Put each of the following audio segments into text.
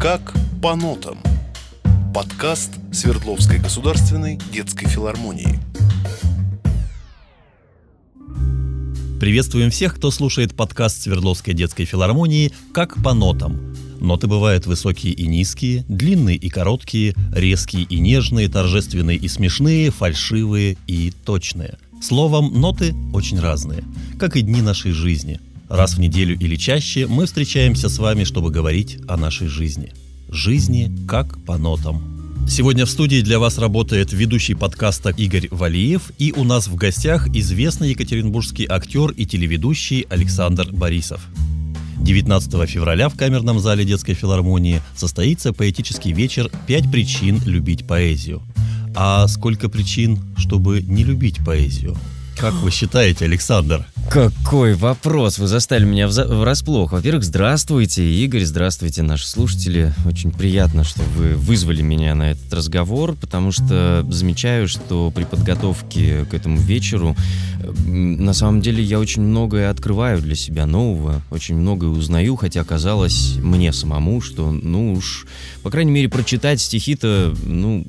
Как по нотам. Подкаст Свердловской государственной детской филармонии. Приветствуем всех, кто слушает подкаст Свердловской детской филармонии «Как по нотам». Ноты бывают высокие и низкие, длинные и короткие, резкие и нежные, торжественные и смешные, фальшивые и точные. Словом, ноты очень разные, как и дни нашей жизни. Раз в неделю или чаще мы встречаемся с вами, чтобы говорить о нашей жизни. Жизни как по нотам. Сегодня в студии для вас работает ведущий подкаста Игорь Валиев, и у нас в гостях известный екатеринбургский актер и телеведущий Александр Борисов. 19 февраля в камерном зале детской филармонии состоится поэтический вечер «Пять причин любить поэзию». А сколько причин, чтобы не любить поэзию? Как вы считаете, Александр? Какой вопрос! Вы застали меня врасплох. Во-первых, здравствуйте, Игорь, здравствуйте, наши слушатели. Очень приятно, что вы вызвали меня на этот разговор, потому что замечаю, что при подготовке к этому вечеру на самом деле я очень многое открываю для себя нового, очень многое узнаю, хотя казалось мне самому, что, ну уж, по крайней мере, прочитать стихи-то, ну,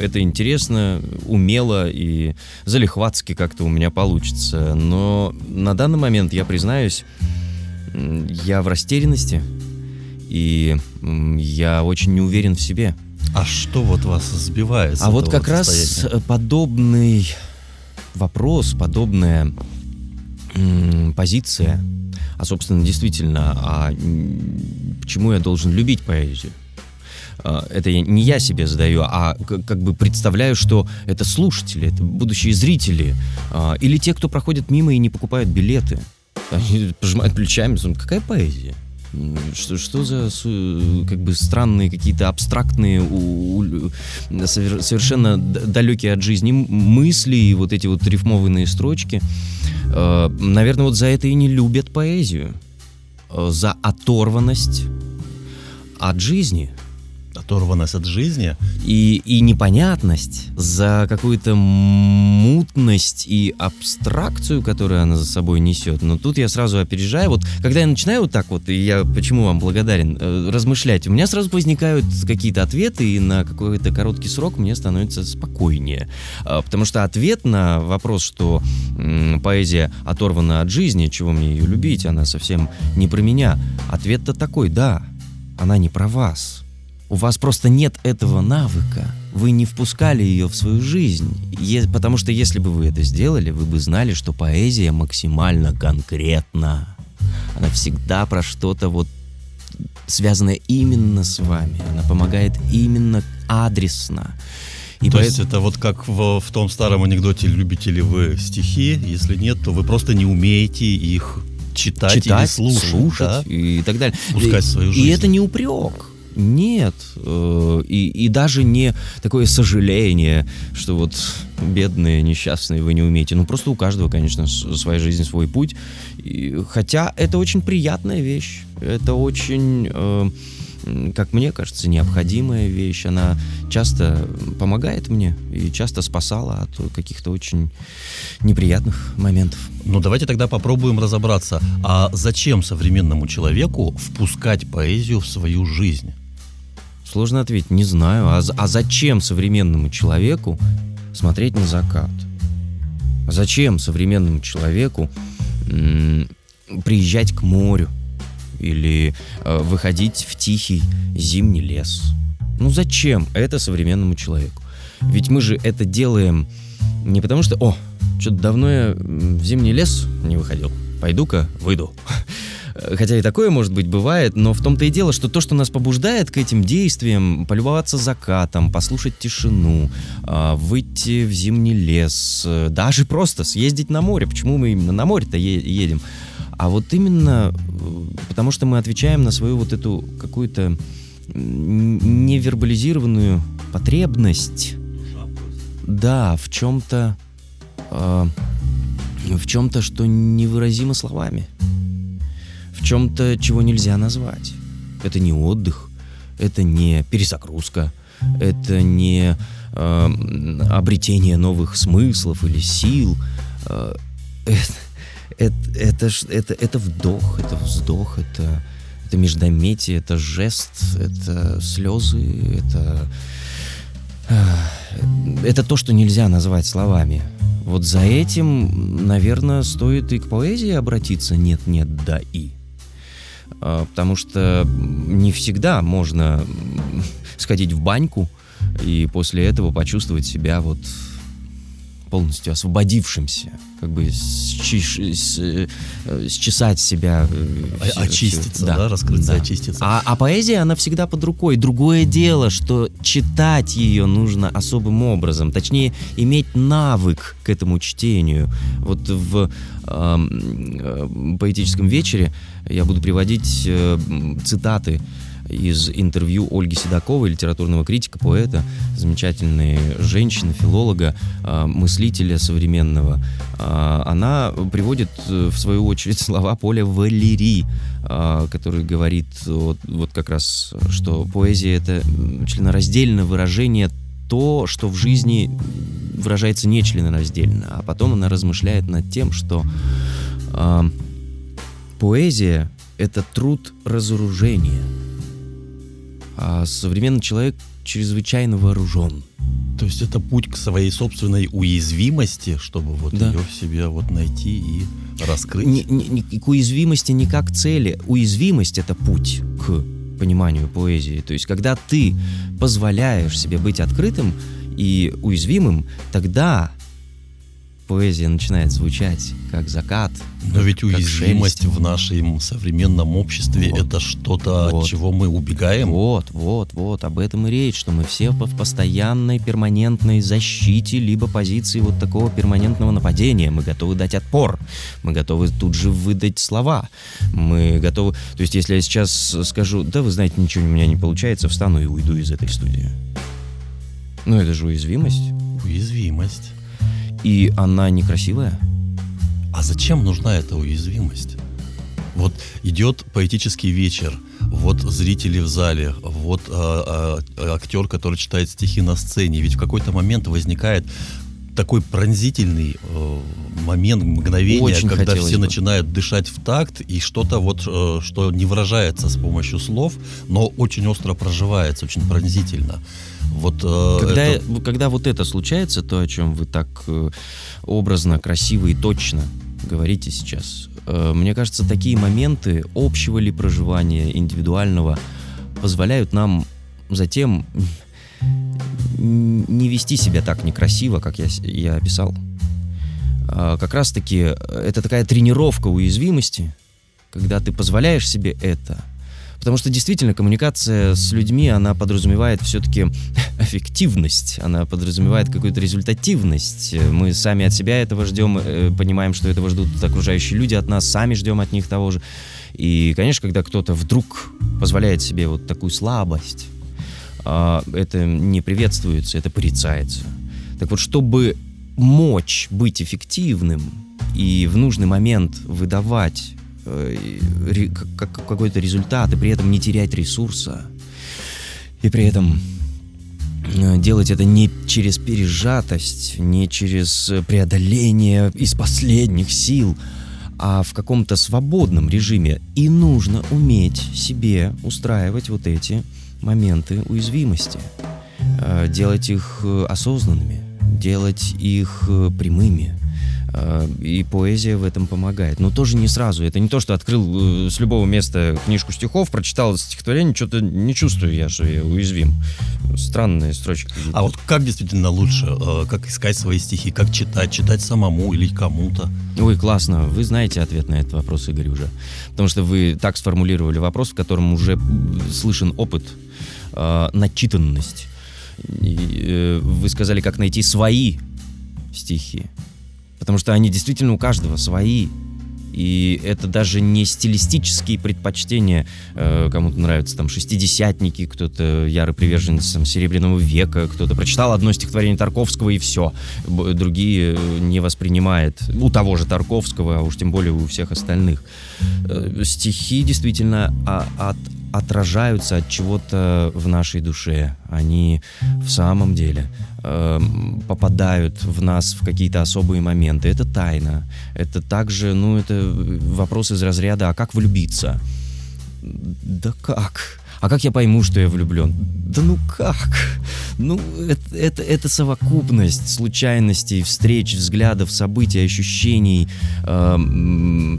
это интересно, умело и залихватски как-то у меня получится. Но на данный момент, я признаюсь, я в растерянности, и я очень не уверен в себе. А что вот вас сбивает? А вот как раз подобный вопрос, подобная позиция, а собственно действительно, а почему я должен любить поэзию? А, это не я себе задаю, а как бы представляю, что это слушатели, это будущие зрители, а, или те, кто проходит мимо и не покупают билеты. Они пожимают плечами, какая поэзия? Что, что за как бы странные какие-то абстрактные, у, у, совершенно далекие от жизни мысли и вот эти вот рифмованные строчки. Э, наверное, вот за это и не любят поэзию. За оторванность от жизни – оторванность от жизни. И, и непонятность за какую-то мутность и абстракцию, которую она за собой несет. Но тут я сразу опережаю. Вот когда я начинаю вот так вот, и я почему вам благодарен, э, размышлять, у меня сразу возникают какие-то ответы, и на какой-то короткий срок мне становится спокойнее. А, потому что ответ на вопрос, что поэзия оторвана от жизни, чего мне ее любить, она совсем не про меня. Ответ-то такой, да, она не про вас у вас просто нет этого навыка. Вы не впускали ее в свою жизнь. Е- потому что если бы вы это сделали, вы бы знали, что поэзия максимально конкретна. Она всегда про что-то вот связанное именно с вами. Она помогает именно адресно. И то поэтому... есть это вот как в, в том старом анекдоте «Любите ли вы стихи?» Если нет, то вы просто не умеете их читать, читать или слушать, слушать да? и так далее. Пускать свою жизнь. И это не упрек. Нет. Э, и, и даже не такое сожаление, что вот бедные, несчастные, вы не умеете. Ну, просто у каждого, конечно, своя жизнь, свой путь. И, хотя это очень приятная вещь. Это очень... Э, как мне кажется, необходимая вещь. Она часто помогает мне и часто спасала от каких-то очень неприятных моментов. Ну давайте тогда попробуем разобраться, а зачем современному человеку впускать поэзию в свою жизнь? Сложно ответить, не знаю. А, а зачем современному человеку смотреть на закат? Зачем современному человеку м- приезжать к морю или э, выходить в тихий зимний лес? Ну зачем это современному человеку? Ведь мы же это делаем не потому что, о, что-то давно я в зимний лес не выходил, пойду-ка выйду. Хотя и такое, может быть, бывает, но в том-то и дело, что то, что нас побуждает к этим действиям, полюбоваться закатом, послушать тишину, а, выйти в зимний лес, э, даже просто съездить на море. Почему мы именно на море-то едем? А вот именно э, потому, что мы отвечаем на свою вот эту какую-то невербализированную потребность. Да, в чем-то, э, в чем-то, что невыразимо словами чем-то, чего нельзя назвать. Это не отдых, это не перезагрузка, это не э, обретение новых смыслов или сил. Э, это, это, это, это, это вдох, это вздох, это, это междометие, это жест, это слезы, это... э, Это то, что нельзя назвать словами. Вот за этим, наверное, стоит и к поэзии обратиться «нет-нет, да и». А, Потому что не всегда можно сходить в баньку и после этого почувствовать себя вот полностью освободившимся, как бы счиш- с- э, счесать себя. э, О- всё- очиститься, всё. да, раскрыться, да. очиститься. А, а поэзия, она всегда под рукой. Другое дело, что читать ее нужно особым образом. Точнее, иметь навык к этому чтению. Вот в эм, э, поэтическом вечере я буду приводить э, цитаты из интервью Ольги Седоковой, литературного критика, поэта, замечательной женщины, филолога, э, мыслителя современного. А, Она приводит, э, в свою очередь, слова Поля Валери, а, который говорит вот, вот как раз, что поэзия — это членораздельное выражение то, что в жизни выражается не членораздельно. А потом она размышляет над тем, что а, поэзия — это труд разоружения. А современный человек чрезвычайно вооружен. То есть это путь к своей собственной уязвимости, чтобы вот Да. ее в себе вот найти и раскрыть. Не- не- не- к уязвимости не как цели. Уязвимость — это путь к пониманию поэзии. То есть, когда ты позволяешь себе быть открытым и уязвимым, тогда поэзия начинает звучать как закат. Но ведь как уязвимость шелест. в нашем современном обществе Вот. это что-то, Вот. от чего мы убегаем. Вот, вот, вот, об этом и речь, что мы все в постоянной перманентной защите, либо позиции вот такого перманентного нападения. Мы готовы дать отпор, мы готовы тут же выдать слова, мы готовы... То есть, если я сейчас скажу, да, вы знаете, ничего у меня не получается, встану и уйду из этой студии. Ну, это же уязвимость. Уязвимость. И она некрасивая. А зачем нужна эта уязвимость? Вот идет поэтический вечер, вот зрители в зале, вот а, а, актер, который читает стихи на сцене. Ведь в какой-то момент возникает такой пронзительный э, момент, мгновение, Очень когда все бы. начинают дышать в такт, и что-то вот, э, что не выражается с помощью слов, но очень остро проживается, очень пронзительно. Вот э, Когда, это- когда вот это случается, то, о чем вы так э, образно, красиво и точно говорите сейчас, э, мне кажется, такие моменты общего ли проживания, индивидуального, позволяют нам затем не вести себя так некрасиво, как я, я описал. А, Как раз-таки э, это такая тренировка уязвимости, когда ты позволяешь себе это. Потому что действительно коммуникация с людьми, она подразумевает все-таки эффективность, она подразумевает какую-то результативность. Мы сами от себя этого ждем, э, понимаем, что этого ждут окружающие люди от нас, сами ждем от них того же. И, конечно, когда кто-то вдруг позволяет себе вот такую слабость, это не приветствуется, это порицается. Так вот, чтобы мочь быть эффективным и в нужный момент выдавать э, какой-то результат и при этом не терять ресурса, и при этом э, делать это не через пережатость, не через преодоление из последних сил, а в каком-то свободном режиме. И нужно уметь себе устраивать вот эти моменты уязвимости, э, делать их э, осознанными, делать их э, прямыми. И поэзия в этом помогает. Но тоже не сразу. Это не то, что открыл с любого места книжку стихов, прочитал стихотворение, что-то не чувствую я, что я уязвим. Странные строчки. А вот как действительно лучше, как искать свои стихи, как читать, читать самому или кому-то? Ой, классно. Вы знаете ответ на этот вопрос, Игорь, уже. Потому что вы так сформулировали вопрос, в котором уже слышен опыт, э, начитанность. И, э, вы сказали, как найти свои стихи. Потому что они действительно у каждого свои. И это даже не стилистические предпочтения. Э, Кому-то нравятся там шестидесятники, кто-то ярый приверженец там, Серебряного века, кто-то прочитал одно стихотворение Тарковского и все. Другие э, не воспринимает. У того же Тарковского, а уж тем более у всех остальных. Э, Стихи действительно а- от- отражаются от чего-то в нашей душе. Они в самом деле эм, попадают в нас в какие-то особые моменты. Это тайна. Это также, ну, это вопрос из разряда, а как влюбиться? Да как? А как я пойму, что я влюблен? Да ну как? Ну, это, это, это совокупность случайностей, встреч, взглядов, событий, ощущений, э,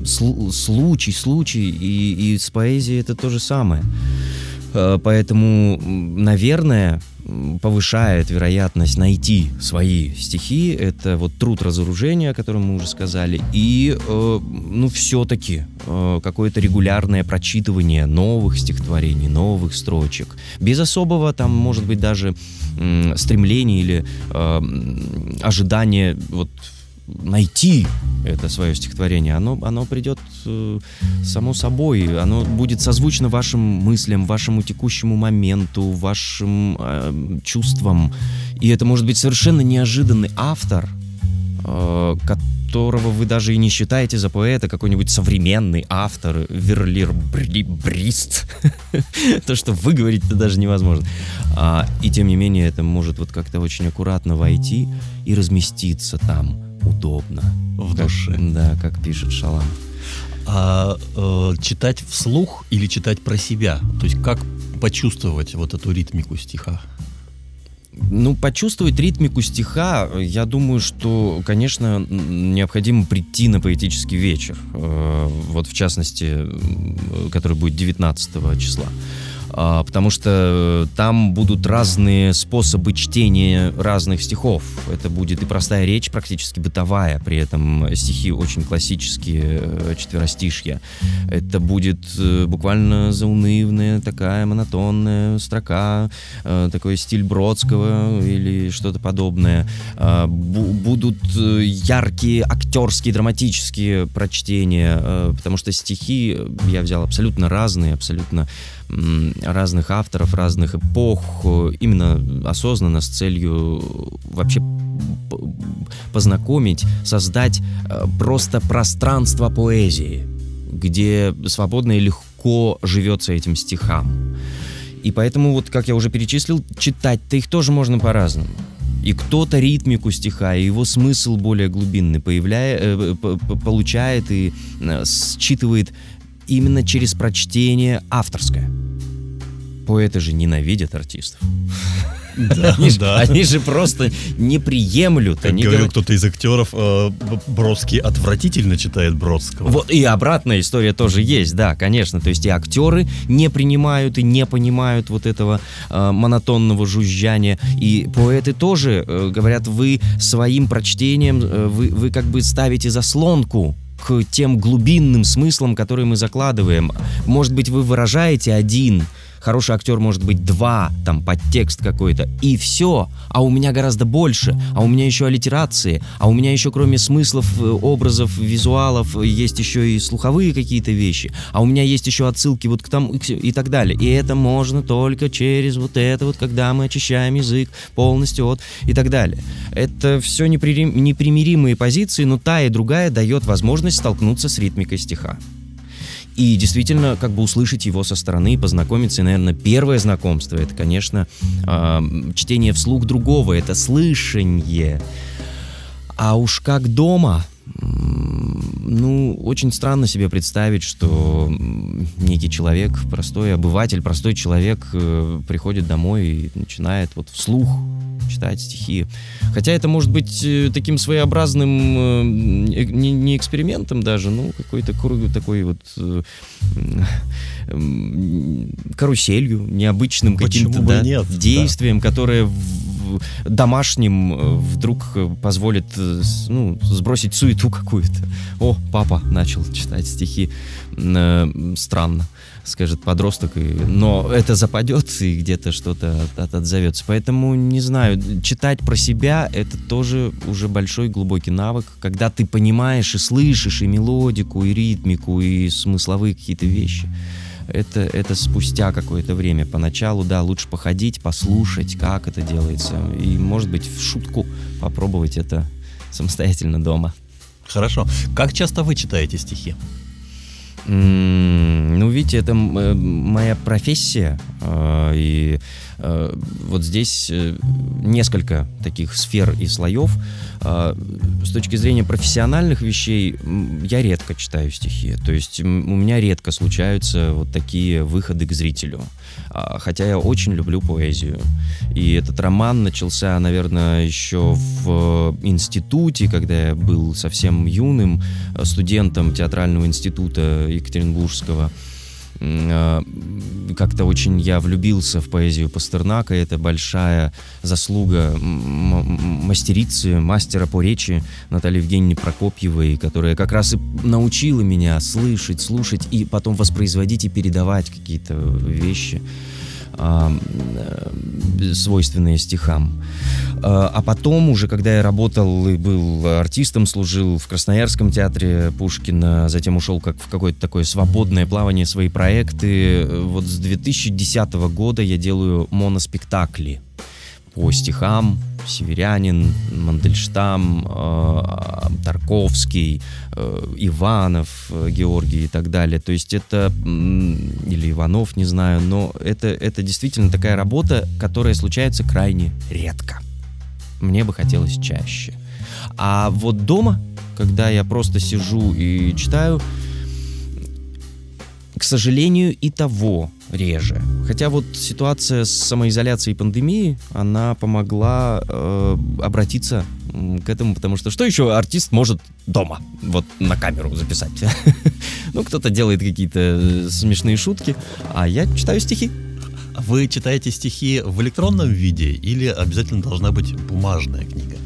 слу, случай, случай, и, и с поэзией это то же самое. Э, поэтому, наверное, повышает вероятность найти свои стихи. Это вот труд разоружения, о котором мы уже сказали. И, э, ну, все-таки э, какое-то регулярное прочитывание новых стихотворений, новых строчек. Без особого там, может быть, даже э, стремления или э, ожидания вот найти это свое стихотворение, оно, оно придет э, само собой, оно будет созвучно вашим мыслям, вашему текущему моменту, вашим э, чувствам. И это может быть совершенно неожиданный автор, э, которого вы даже и не считаете за поэта, какой-нибудь современный автор, Верлир Брист. То, что вы говорите, даже невозможно. А, и тем не менее, это может вот как-то очень аккуратно войти и разместиться там удобно. В как, душе. Да, как пишет Шалам. А э, читать вслух или читать про себя? То есть как почувствовать вот эту ритмику стиха? Ну, почувствовать ритмику стиха, я думаю, что, конечно, необходимо прийти на поэтический вечер. Э, вот, в частности, который будет 19 числа. А, потому что там будут разные способы чтения разных стихов. Это будет и простая речь, практически бытовая, при этом стихи очень классические, э, четверостишья. Это будет э, буквально заунывная такая монотонная строка, э, такой стиль Бродского или что-то подобное. А, будут яркие актерские, драматические прочтения, потому что стихи я взял абсолютно разные, абсолютно разных авторов, разных эпох, именно осознанно с целью вообще познакомить, создать э, просто пространство поэзии, где свободно и легко живется этим стихам. И поэтому, вот как я уже перечислил, читать-то их тоже можно по-разному. И кто-то ритмику стиха, и его смысл более глубинный появляет, э, получает и э, считывает именно через прочтение авторское. Поэты же ненавидят артистов. Да, они, да. Же, они же просто не приемлют. Как они говорил кто-то из актеров, э, Бродский отвратительно читает Бродского. Вот и обратная история тоже есть, да, конечно. То есть и актеры не принимают и не понимают вот этого э, монотонного жужжания. И поэты тоже э, говорят, вы своим прочтением, э, вы, вы как бы ставите заслонку к тем глубинным смыслам, которые мы закладываем. Может быть, вы выражаете один хороший актер может быть два, там, подтекст какой-то, и все. А у меня гораздо больше. А у меня еще аллитерации. А у меня еще кроме смыслов, э, образов, визуалов, есть еще и слуховые какие-то вещи. А у меня есть еще отсылки вот к тому и так далее. И это можно только через вот это вот, когда мы очищаем язык полностью от и так далее. Это все непримиримые позиции, но та и другая дает возможность столкнуться с ритмикой стиха и действительно как бы услышать его со стороны, познакомиться. И, наверное, первое знакомство это, конечно, э, чтение вслух другого, это слышание. А уж как дома, ну, очень странно себе представить, что некий человек, простой обыватель, простой человек э, приходит домой и начинает вот вслух читать стихи. Хотя это может быть э, таким своеобразным, э, не, не экспериментом даже, ну, какой-то такой вот каруселью, необычным каким-то да, действием, да. которое домашним вдруг позволит ну, сбросить суету какую-то. О, папа начал читать стихи. Странно скажет подросток, но это западет и где-то что-то от, отзовется. Поэтому, не знаю, читать про себя — это тоже уже большой глубокий навык, когда ты понимаешь и слышишь и мелодику, и ритмику, и смысловые какие-то вещи. Это, это спустя какое-то время. Поначалу, да, лучше походить, послушать, как это делается. И, может быть, в шутку попробовать это самостоятельно дома. Хорошо. Как часто вы читаете стихи? Ну, видите, это э, моя профессия, а, и э, вот здесь э, несколько таких сфер и слоев. А, с точки зрения профессиональных вещей я редко читаю стихи, то есть у меня редко случаются вот такие выходы к зрителю. А, хотя я очень люблю поэзию. И этот роман начался, наверное, еще в институте, когда я был совсем юным студентом театрального института Екатеринбургского как-то очень я влюбился в поэзию Пастернака. Это большая заслуга мастерицы, мастера по речи Натальи Евгеньевны Прокопьевой, которая как раз и научила меня слышать, слушать и потом воспроизводить и передавать какие-то вещи. Э, свойственные стихам. А, а потом уже, когда я работал и был артистом, служил в Красноярском театре Пушкина, затем ушел как в какое-то такое свободное плавание, свои проекты. Вот с 2010 года я делаю моноспектакли по стихам, Северянин, Мандельштам, э, Тарковский, э, Иванов, э, Георгий и так далее. То есть это, или Иванов, не знаю, но это, это действительно такая работа, которая случается крайне редко. Мне бы хотелось чаще. А вот дома, когда я просто сижу и читаю, к сожалению, и того реже. Хотя вот ситуация с самоизоляцией и пандемией, она помогла э, обратиться к этому, потому что что еще артист может дома, вот на камеру записать? Ну, кто-то делает какие-то э, смешные шутки, а я читаю стихи. Вы читаете стихи в электронном виде или обязательно должна быть бумажная книга?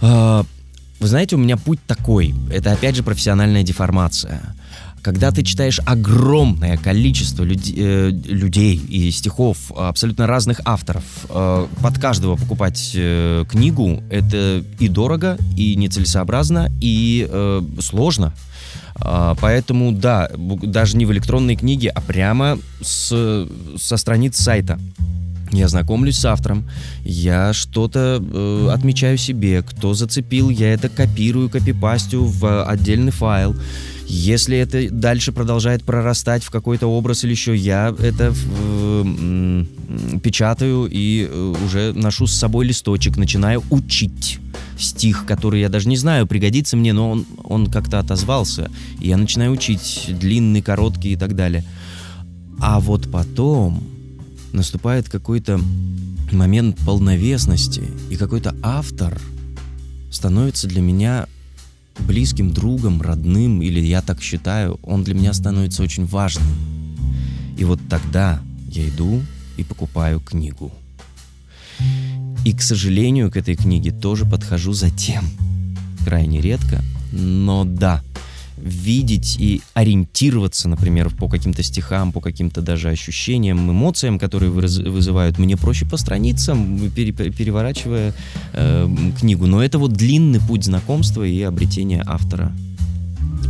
А, вы знаете, у меня путь такой. Это опять же профессиональная деформация. Когда ты читаешь огромное количество люд, э, людей и стихов абсолютно разных авторов, э, под каждого покупать э, книгу это и дорого, и нецелесообразно, и э, сложно. Э, поэтому да, даже не в электронной книге, а прямо с, со страниц сайта. Я знакомлюсь с автором, я что-то э, отмечаю себе, кто зацепил, я это копирую, копипастю в отдельный файл. Если это дальше продолжает прорастать в какой-то образ или еще, я это э, печатаю и э, уже ношу с собой листочек, начинаю учить стих, который я даже не знаю, пригодится мне, но он, он как-то отозвался. И я начинаю учить длинный, короткий и так далее. А вот потом наступает какой-то момент полновесности, и какой-то автор становится для меня близким другом, родным, или я так считаю, он для меня становится очень важным. И вот тогда я иду и покупаю книгу. И, к сожалению, к этой книге тоже подхожу затем. Крайне редко, но да, видеть и ориентироваться, например, по каким-то стихам, по каким-то даже ощущениям, эмоциям, которые вызывают, мне проще по страницам, пере переворачивая э, книгу. Но это вот длинный путь знакомства и обретения автора.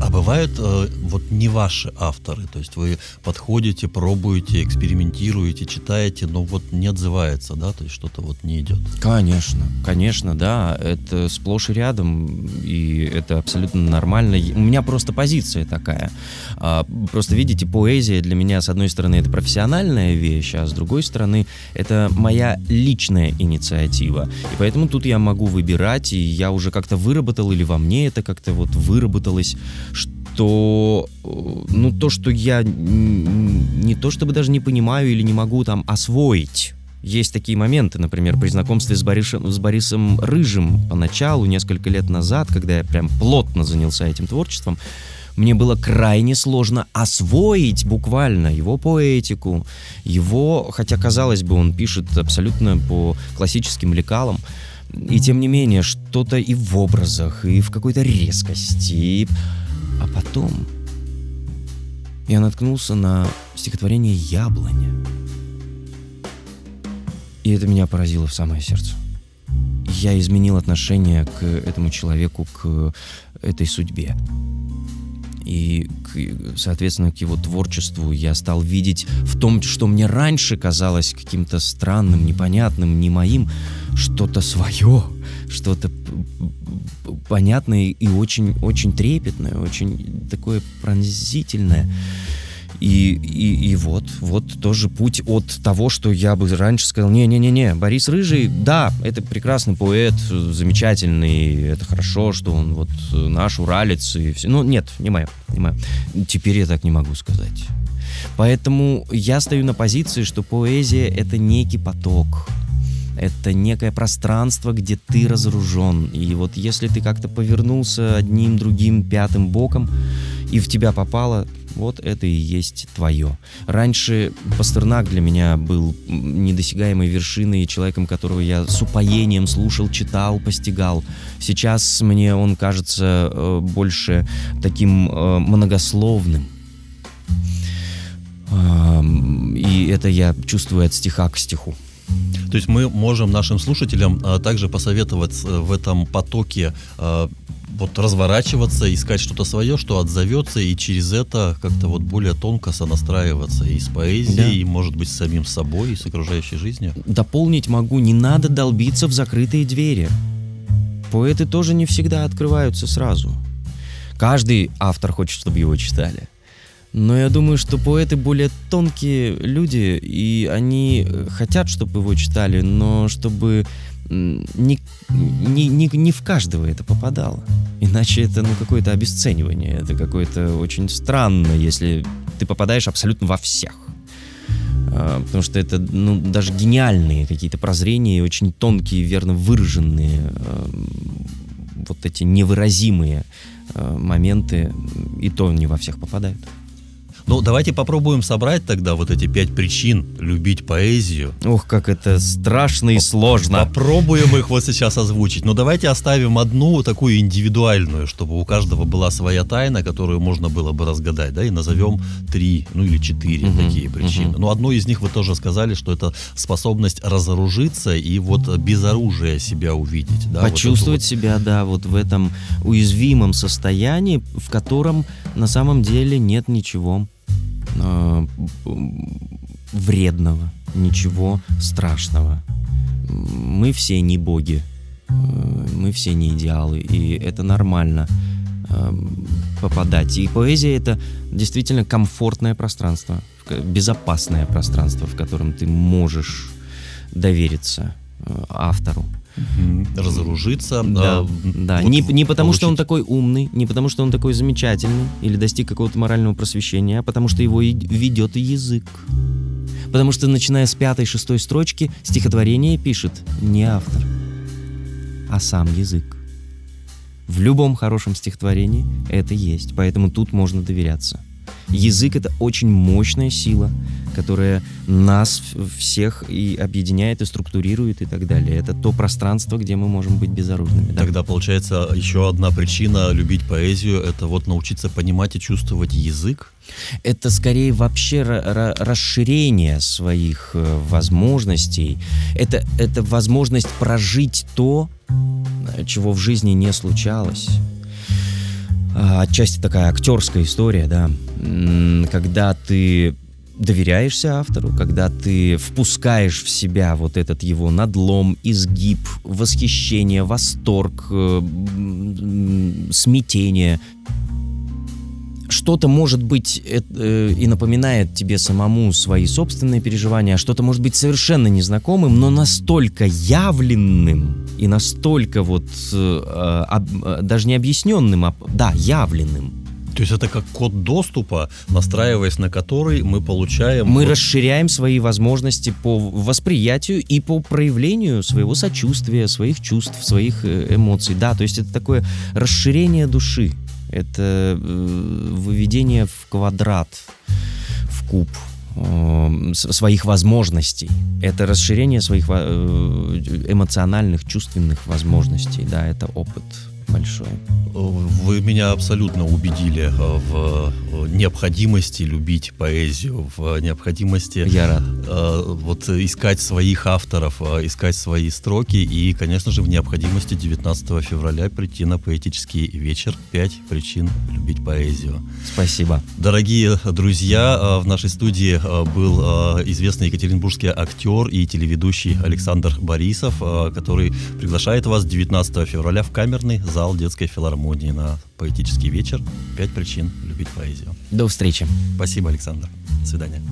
А бывают э, вот не ваши авторы, то есть вы подходите, пробуете, экспериментируете, читаете, но вот не отзывается, да, то есть что-то вот не идет. Конечно, конечно, да, это сплошь и рядом, и это абсолютно нормально. У меня просто позиция такая. А, просто видите, поэзия для меня, с одной стороны, это профессиональная вещь, а с другой стороны, это моя личная инициатива. И поэтому тут я могу выбирать, и я уже как-то выработал, или во мне это как-то вот выработалось, что, э, ну, то, что я не то чтобы даже не понимаю или не могу там освоить. Есть такие моменты, например, при знакомстве с Борисом, с Борисом Рыжим поначалу, несколько лет назад, когда я прям плотно занялся этим творчеством, мне было крайне сложно освоить буквально его поэтику, его, хотя казалось бы, он пишет абсолютно по классическим лекалам, и тем не менее, что-то и в образах, и в какой-то резкости. А потом я наткнулся на стихотворение «Яблоня». И это меня поразило в самое сердце. Я изменил отношение к этому человеку, к этой судьбе. И, к, соответственно, к его творчеству я стал видеть в том, что мне раньше казалось каким-то странным, непонятным, не моим, что-то свое, что-то понятное и очень, очень трепетное, очень такое пронзительное. И, и, и вот, вот тоже путь от того, что я бы раньше сказал, не-не-не-не, Борис Рыжий, да, это прекрасный поэт, замечательный, это хорошо, что он вот наш уралец и все. Ну, нет, не мое, не мое. Теперь я так не могу сказать. Поэтому я стою на позиции, что поэзия — это некий поток, это некое пространство, где ты разоружен. И вот если ты как-то повернулся одним, другим, пятым боком, и в тебя попало, вот это и есть твое. Раньше Пастернак для меня был недосягаемой вершиной, человеком, которого я с упоением слушал, читал, постигал. Сейчас мне он кажется э, больше таким э, многословным. И это я чувствую от стиха к стиху. То есть мы можем нашим слушателям а, также посоветовать э, в этом потоке а, вот разворачиваться, искать что-то свое, что отзовется, и через это как-то вот более тонко сонастраиваться и с поэзией, да. и, может быть, с самим собой, и с окружающей жизнью. Дополнить могу, не надо долбиться в закрытые двери. Поэты тоже не всегда открываются сразу. Каждый автор хочет, чтобы его читали. Но я думаю, что поэты более тонкие люди, и они хотят, чтобы его читали, но чтобы не, не, не, не в каждого это попадало. Иначе это ну, какое-то обесценивание. Это какое-то очень странно, если ты попадаешь абсолютно во всех. А, потому что это ну, даже гениальные какие-то прозрения, очень тонкие, верно выраженные, а, вот эти невыразимые а, моменты, и то не во всех попадают. Ну, давайте попробуем собрать тогда вот эти пять причин любить поэзию. Ух, как это страшно и сложно. Попробуем их вот сейчас озвучить. Но давайте оставим одну такую индивидуальную, чтобы у каждого была своя тайна, которую можно было бы разгадать, да, и назовем три, ну или четыре угу, такие причины. Угу. Но одну из них вы тоже сказали, что это способность разоружиться и вот без оружия себя увидеть. Да, Почувствовать вот вот. себя, да, вот в этом уязвимом состоянии, в котором на самом деле нет ничего э, вредного, ничего страшного. Мы все не боги, э, мы все не идеалы, и это нормально э, попадать. И поэзия это действительно комфортное пространство, безопасное пространство, в котором ты можешь довериться э, автору разоружиться. Да, э, да. Вот не, не потому, получить... что он такой умный, не потому, что он такой замечательный или достиг какого-то морального просвещения, а потому что его и ведет язык. Потому что, начиная с пятой-шестой строчки, стихотворение пишет не автор, а сам язык. В любом хорошем стихотворении это есть, поэтому тут можно доверяться. Язык — это очень мощная сила, которая нас всех и объединяет, и структурирует, и так далее. Это то пространство, где мы можем быть безоружными. Да? Тогда, получается, еще одна причина любить поэзию — это вот научиться понимать и чувствовать язык? Это скорее вообще расширение своих э, возможностей. Это, это возможность прожить то, чего в жизни не случалось а, отчасти такая актерская история, да, когда ты доверяешься автору, когда ты впускаешь в себя вот этот его надлом, изгиб, восхищение, восторг, э, смятение. Что-то может быть э, и напоминает тебе самому свои собственные переживания, а что-то может быть совершенно незнакомым, но настолько явленным и настолько вот э, э, даже не объясненным, а да, явленным, то есть это как код доступа, настраиваясь на который мы получаем... Мы вот... расширяем свои возможности по восприятию и по проявлению своего сочувствия, своих чувств, своих э, эмоций. Да, то есть это такое расширение души. Это э, выведение в квадрат, в куб э, своих возможностей. Это расширение своих эмоциональных, чувственных возможностей. Да, это опыт большое. Вы меня абсолютно убедили э, в э, необходимости любить поэзию, в необходимости Я рад. э, вот искать своих авторов, искать свои строки и, конечно же, в необходимости 19 февраля прийти на поэтический вечер «Пять причин любить поэзию». Спасибо. Дорогие друзья, в нашей студии был известный екатеринбургский актер и телеведущий Александр Борисов, который приглашает вас 19 февраля в камерный зал детской филармонии на поэтический вечер «Пять причин любить поэзию». До встречи. Спасибо, Александр. До свидания.